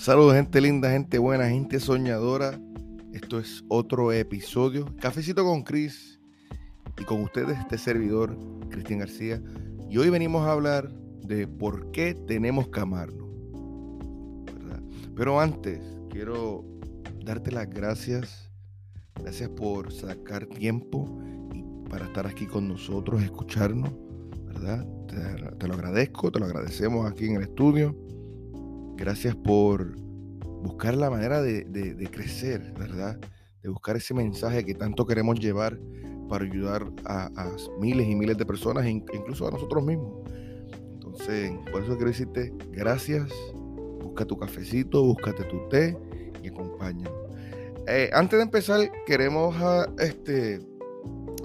Saludos gente linda, gente buena, gente soñadora. Esto es otro episodio, Cafecito con Cris y con ustedes este servidor, Cristian García. Y hoy venimos a hablar de por qué tenemos que amarnos. Pero antes, quiero darte las gracias. Gracias por sacar tiempo y para estar aquí con nosotros, escucharnos, ¿verdad? Te, te lo agradezco, te lo agradecemos aquí en el estudio Gracias por buscar la manera de, crecer, ¿verdad? De buscar ese mensaje que tanto queremos llevar para ayudar a, miles y miles de personas, incluso a nosotros mismos. Entonces, por eso quiero decirte gracias. Busca tu cafecito, búscate tu té y acompáñanos. Eh, antes de empezar, queremos ah, este,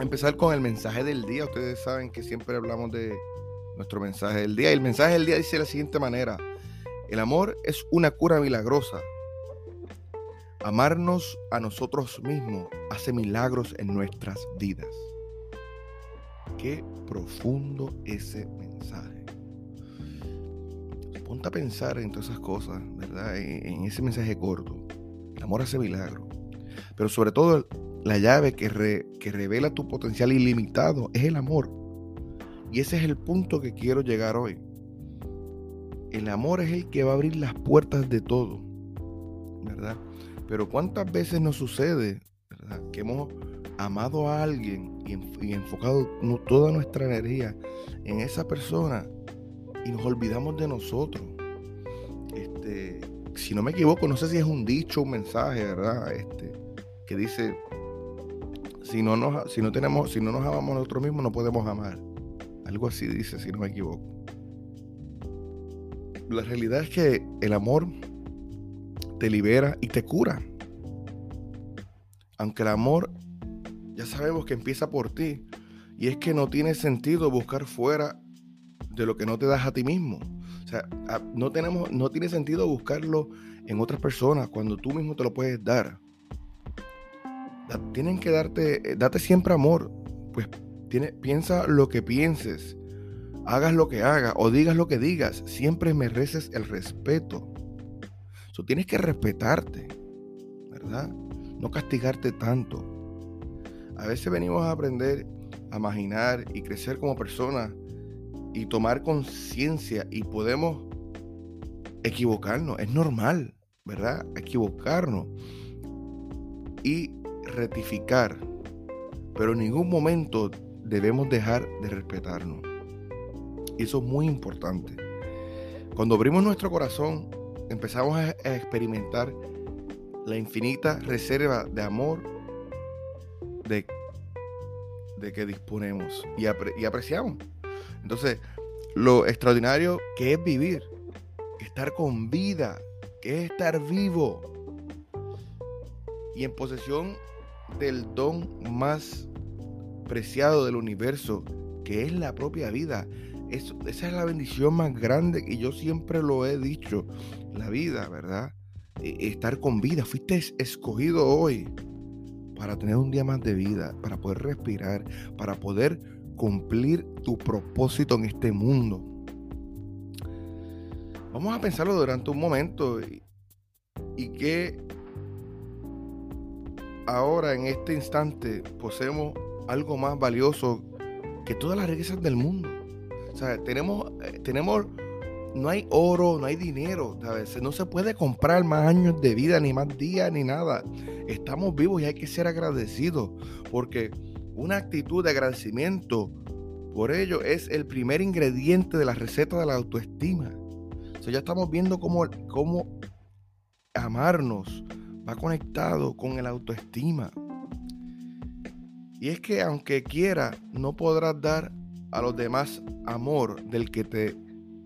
empezar con el mensaje del día. Ustedes saben que siempre hablamos de nuestro mensaje del día. Y el mensaje del día dice de la siguiente manera. El amor es una cura milagrosa. Amarnos a nosotros mismos hace milagros en nuestras vidas. Qué profundo ese mensaje. Ponte a pensar en todas esas cosas, ¿verdad? En, ese mensaje corto. El amor hace milagros. Pero sobre todo la llave que, que revela tu potencial ilimitado es el amor. Y ese es el punto que quiero llegar hoy. El amor es el que va a abrir las puertas de todo, ¿verdad? Pero ¿cuántas veces nos sucede. Que hemos amado a alguien y, enfocado toda nuestra energía en esa persona y nos olvidamos de nosotros. Este, si no me equivoco, no sé si es un dicho, un mensaje, ¿verdad? Este, que dice, si no nos, si no tenemos, si no nos amamos nosotros mismos, no podemos amar. Algo así dice, si no me equivoco la realidad es que el amor te libera y te cura. Aunque el amor ya sabemos que empieza por ti. Y es que no tiene sentido buscar fuera de lo que no te das a ti mismo. O sea, no, tenemos, no tiene sentido buscarlo en otras personas cuando tú mismo te lo puedes dar. Tienen que darte, eh, date siempre amor. Pues piensa lo que pienses hagas lo que hagas o digas lo que digas, siempre mereces el respeto. So, tienes que respetarte, ¿verdad? No castigarte tanto. A veces venimos a aprender a imaginar y crecer como personas y tomar conciencia y podemos equivocarnos. Es normal, ¿verdad? Equivocarnos y rectificar. Pero en ningún momento debemos dejar de respetarnos. Y eso es muy importante. Cuando abrimos nuestro corazón, empezamos a, experimentar la infinita reserva de amor de, de que disponemos y, y apreciamos. Entonces, lo extraordinario que es vivir, estar con vida, que es estar vivo y en posesión del don más preciado del universo, que es la propia vida esa es la bendición más grande que yo siempre lo he dicho. La vida, ¿verdad? E, estar con vida. Fuiste escogido hoy para tener un día más de vida, para poder respirar, para poder cumplir tu propósito en este mundo. Vamos a pensarlo durante un momento y, y que ahora en este instante poseemos algo más valioso que todas las riquezas del mundo. O tenemos, eh, tenemos, no hay oro, no hay dinero, ¿sabes? No se puede comprar más años de vida, ni más días, ni nada. Estamos vivos y hay que ser agradecidos, porque una actitud de agradecimiento por ello es el primer ingrediente de la receta de la autoestima. Ya estamos viendo cómo, cómo amarnos va conectado con el autoestima. Y es que aunque quiera, no podrás dar a los demás amor del que te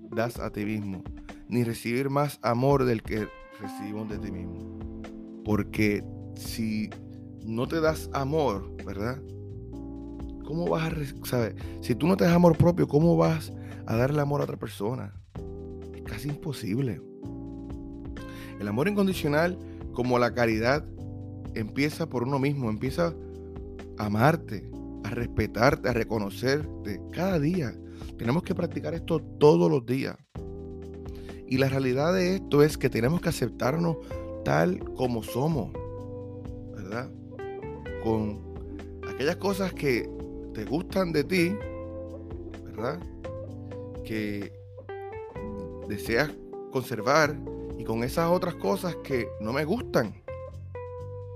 das a ti mismo, ni recibir más amor del que recibimos de ti mismo. Porque si no te das amor, ¿verdad? ¿Cómo vas a, saber? Si tú no te das amor propio, ¿cómo vas a darle amor a otra persona? Es casi imposible. El amor incondicional, como la caridad, empieza por uno mismo, empieza a amarte, a respetarte, a reconocerte cada día. Tenemos que practicar esto todos los días. Y la realidad de esto es que tenemos que aceptarnos tal como somos, ¿verdad? Con aquellas cosas que te gustan de ti, ¿verdad? Que deseas conservar y con esas otras cosas que no me gustan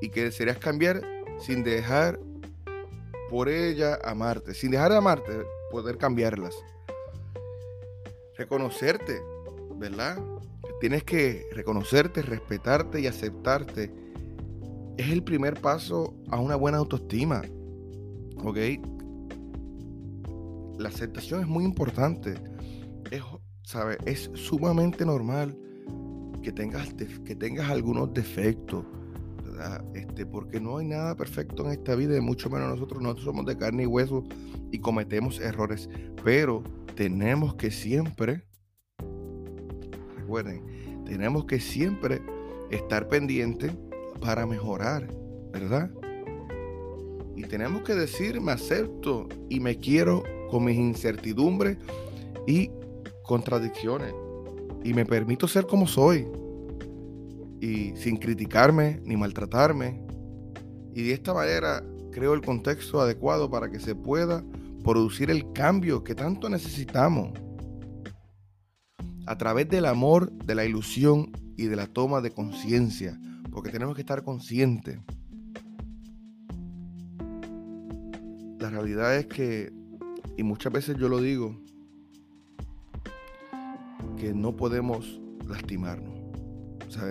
y que desearías cambiar sin dejar por ella amarte, sin dejar de amarte, poder cambiarlas. Reconocerte, ¿verdad? Tienes que reconocerte, respetarte y aceptarte. Es el primer paso a una buena autoestima. ¿Ok? La aceptación es muy importante. Es, ¿sabe? es sumamente normal que tengas, que tengas algunos defectos este, porque no hay nada perfecto en esta vida, y mucho menos nosotros, nosotros somos de carne y hueso y cometemos errores, pero tenemos que siempre, recuerden, tenemos que siempre estar pendientes para mejorar, ¿verdad? Y tenemos que decir, me acepto y me quiero con mis incertidumbres y contradicciones. Y me permito ser como soy y sin criticarme ni maltratarme. Y de esta manera creo el contexto adecuado para que se pueda producir el cambio que tanto necesitamos. A través del amor, de la ilusión y de la toma de conciencia, porque tenemos que estar conscientes. La realidad es que, y muchas veces yo lo digo, que no podemos lastimarnos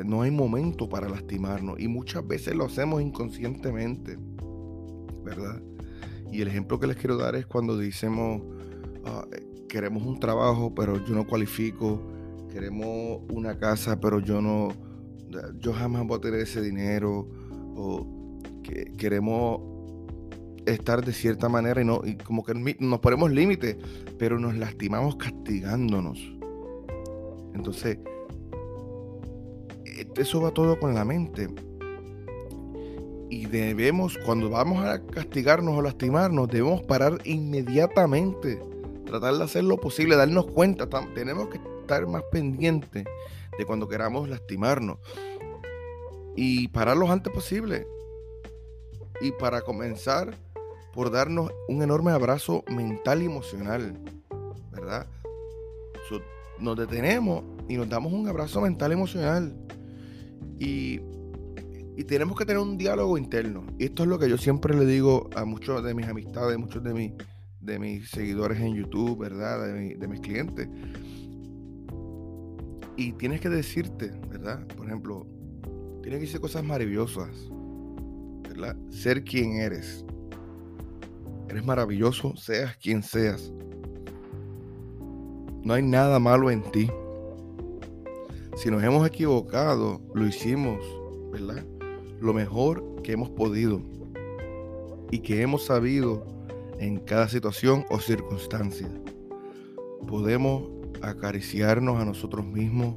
no hay momento para lastimarnos y muchas veces lo hacemos inconscientemente, ¿verdad? Y el ejemplo que les quiero dar es cuando decimos, ah, eh, queremos un trabajo, pero yo no cualifico, queremos una casa, pero yo no, yo jamás voy a tener ese dinero, o que queremos estar de cierta manera y no y como que nos ponemos límites, pero nos lastimamos castigándonos. Entonces, eso va todo con la mente. Y debemos, cuando vamos a castigarnos o lastimarnos, debemos parar inmediatamente. Tratar de hacer lo posible, darnos cuenta. Tenemos que estar más pendientes de cuando queramos lastimarnos. Y parar lo antes posible. Y para comenzar, por darnos un enorme abrazo mental y emocional. ¿Verdad? nos detenemos y nos damos un abrazo mental y emocional. Y, tenemos que tener un diálogo interno. Y esto es lo que yo siempre le digo a muchos de mis amistades, muchos de, mis, de mis seguidores en YouTube, ¿verdad? De, mis clientes. Y tienes que decirte, ¿verdad? Por ejemplo, tienes que decir cosas maravillosas, ¿verdad? Ser quien eres. Eres maravilloso, seas quien seas. No hay nada malo en ti. Si nos hemos equivocado, lo hicimos, ¿verdad? Lo mejor que hemos podido y que hemos sabido en cada situación o circunstancia. Podemos acariciarnos a nosotros mismos,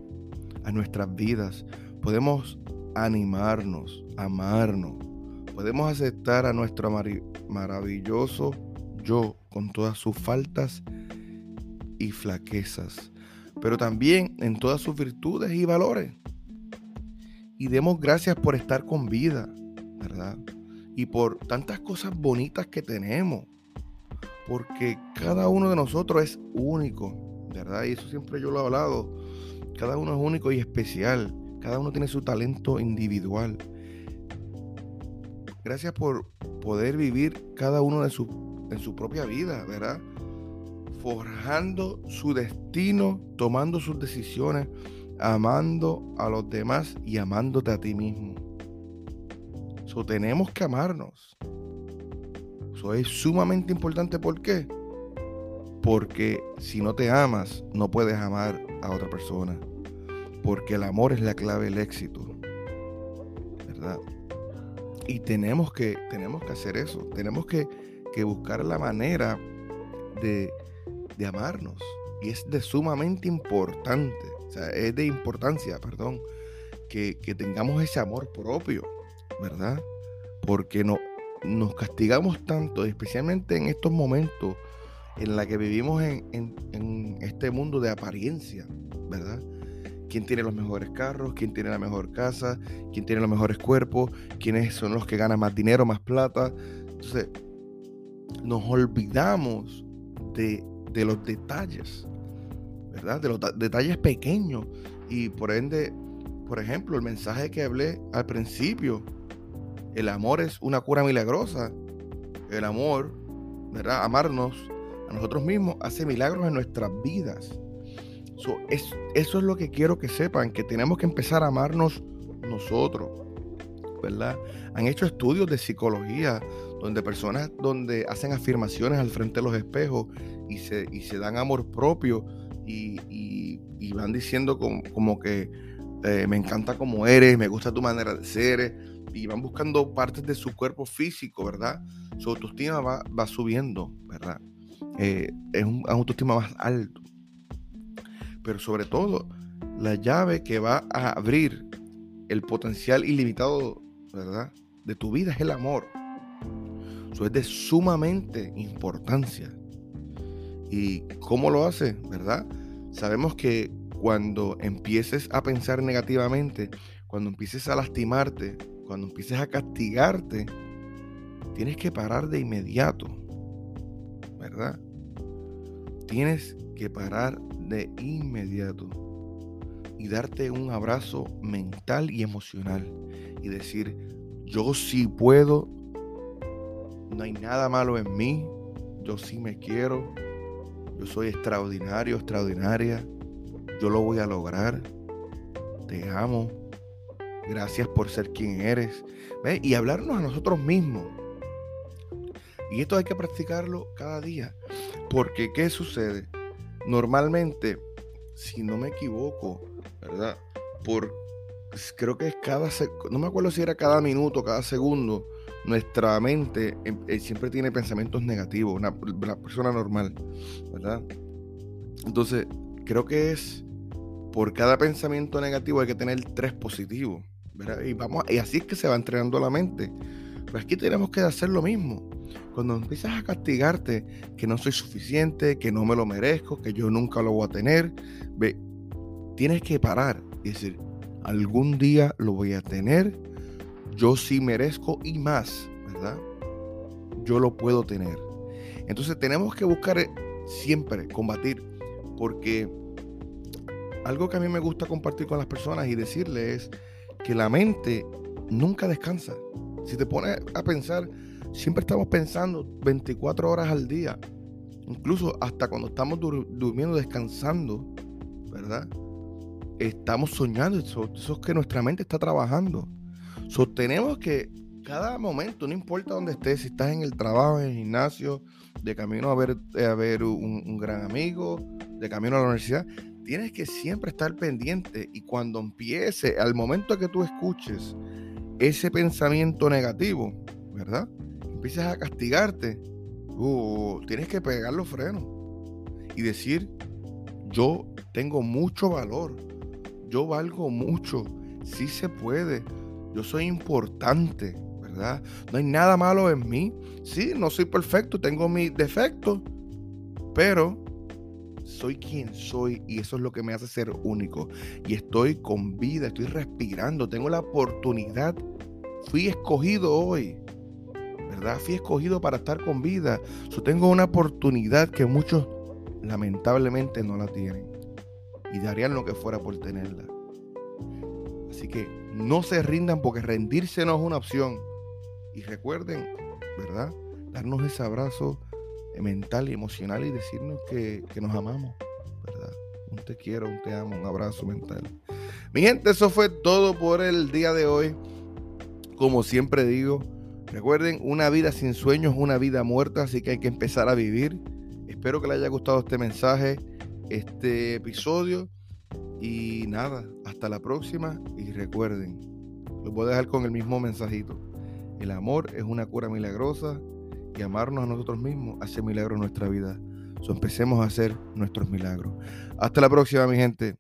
a nuestras vidas. Podemos animarnos, amarnos. Podemos aceptar a nuestro maravilloso yo con todas sus faltas y flaquezas pero también en todas sus virtudes y valores. Y demos gracias por estar con vida, ¿verdad? Y por tantas cosas bonitas que tenemos. Porque cada uno de nosotros es único, ¿verdad? Y eso siempre yo lo he hablado. Cada uno es único y especial. Cada uno tiene su talento individual. Gracias por poder vivir cada uno su, en su propia vida, ¿verdad? Forjando su destino, tomando sus decisiones, amando a los demás y amándote a ti mismo. Eso tenemos que amarnos. Eso es sumamente importante. ¿Por qué? Porque si no te amas, no puedes amar a otra persona. Porque el amor es la clave del éxito. ¿Verdad? Y tenemos que, tenemos que hacer eso. Tenemos que, que buscar la manera de de amarnos. Y es de sumamente importante, o sea, es de importancia, perdón, que, tengamos ese amor propio, ¿verdad? Porque no, nos castigamos tanto, especialmente en estos momentos en la que vivimos en, en, este mundo de apariencia, ¿verdad? quién tiene los mejores carros, quién tiene la mejor casa, quién tiene los mejores cuerpos, quiénes son los que ganan más dinero, más plata. Entonces, nos olvidamos de, de los detalles, ¿verdad? De los detalles pequeños. Y por ende, por ejemplo, el mensaje que hablé al principio, el amor es una cura milagrosa. El amor, ¿verdad? Amarnos a nosotros mismos hace milagros en nuestras vidas. es, eso es lo que quiero que sepan, que tenemos que empezar a amarnos nosotros, ¿verdad? Han hecho estudios de psicología donde personas donde hacen afirmaciones al frente de los espejos y se, se dan amor propio y, van diciendo como, que eh, me encanta como eres, me gusta tu manera de ser, y van buscando partes de su cuerpo físico, ¿verdad? Su autoestima va, va subiendo, ¿verdad? Eh, es un autoestima más alto. Pero sobre todo, la llave que va a abrir el potencial ilimitado, ¿verdad? De tu vida es el amor. Eso es de sumamente importancia. ¿Y cómo lo hace? ¿Verdad? Sabemos que cuando empieces a pensar negativamente, cuando empieces a lastimarte, cuando empieces a castigarte, tienes que parar de inmediato. ¿Verdad? Tienes que parar de inmediato y darte un abrazo mental y emocional y decir, yo sí puedo, no hay nada malo en mí, yo sí me quiero, yo soy extraordinario, extraordinaria, yo lo voy a lograr, te amo, gracias por ser quien eres, y hablarnos a nosotros mismos. Y esto hay que practicarlo cada día. Porque, ¿qué sucede? Normalmente, si no me equivoco, ¿verdad? Creo que es cada, no me acuerdo si era cada minuto, cada segundo, nuestra mente em, eh, siempre tiene pensamientos negativos, una, persona normal, ¿verdad? Entonces, creo que es por cada pensamiento negativo hay que tener tres positivos, ¿verdad? Y, vamos, y así es que se va entrenando la mente. Pero aquí tenemos que hacer lo mismo. Cuando empiezas a castigarte que no soy suficiente, que no me lo merezco, que yo nunca lo voy a tener, ve, tienes que parar y decir, algún día lo voy a tener, yo sí merezco y más, ¿verdad? Yo lo puedo tener. Entonces tenemos que buscar eh, siempre combatir, porque algo que a mí me gusta compartir con las personas y decirles es que la mente nunca descansa. Si te pones a pensar, siempre estamos pensando 24 horas al día. Incluso hasta cuando estamos durmiendo, descansando, ¿verdad? Estamos soñando. Eso, es que nuestra mente está trabajando. Sostenemos que cada momento, no importa dónde estés, si estás en el trabajo, en el gimnasio, de camino a ver, a ver un, un gran amigo, de camino a la universidad, tienes que siempre estar pendiente y cuando empiece, al momento que tú escuches ese pensamiento negativo, ¿verdad? Empiezas a castigarte, uh, tienes que pegar los frenos y decir, yo tengo mucho valor, yo valgo mucho, sí se puede, yo soy importante, ¿verdad? No hay nada malo en mí, sí, no soy perfecto, tengo mis defectos, pero soy quien soy y eso es lo que me hace ser único. Y estoy con vida, estoy respirando, tengo la oportunidad. Fui escogido hoy, ¿verdad? Fui escogido para estar con vida. Yo tengo una oportunidad que muchos lamentablemente no la tienen. Y darían lo que fuera por tenerla. Así que no se rindan porque rendirse no es una opción. Y recuerden, ¿verdad? Darnos ese abrazo mental y emocional y decirnos que, nos amamos, ¿verdad? Un te quiero, un te amo, un abrazo mental. Mi gente, eso fue todo por el día de hoy. Como siempre digo, recuerden, una vida sin sueños es una vida muerta, así que hay que empezar a vivir. Espero que les haya gustado este mensaje, este episodio. Y nada, hasta la próxima. Y recuerden, los voy a dejar con el mismo mensajito. El amor es una cura milagrosa y amarnos a nosotros mismos hace milagros en nuestra vida. So, empecemos a hacer nuestros milagros. Hasta la próxima, mi gente.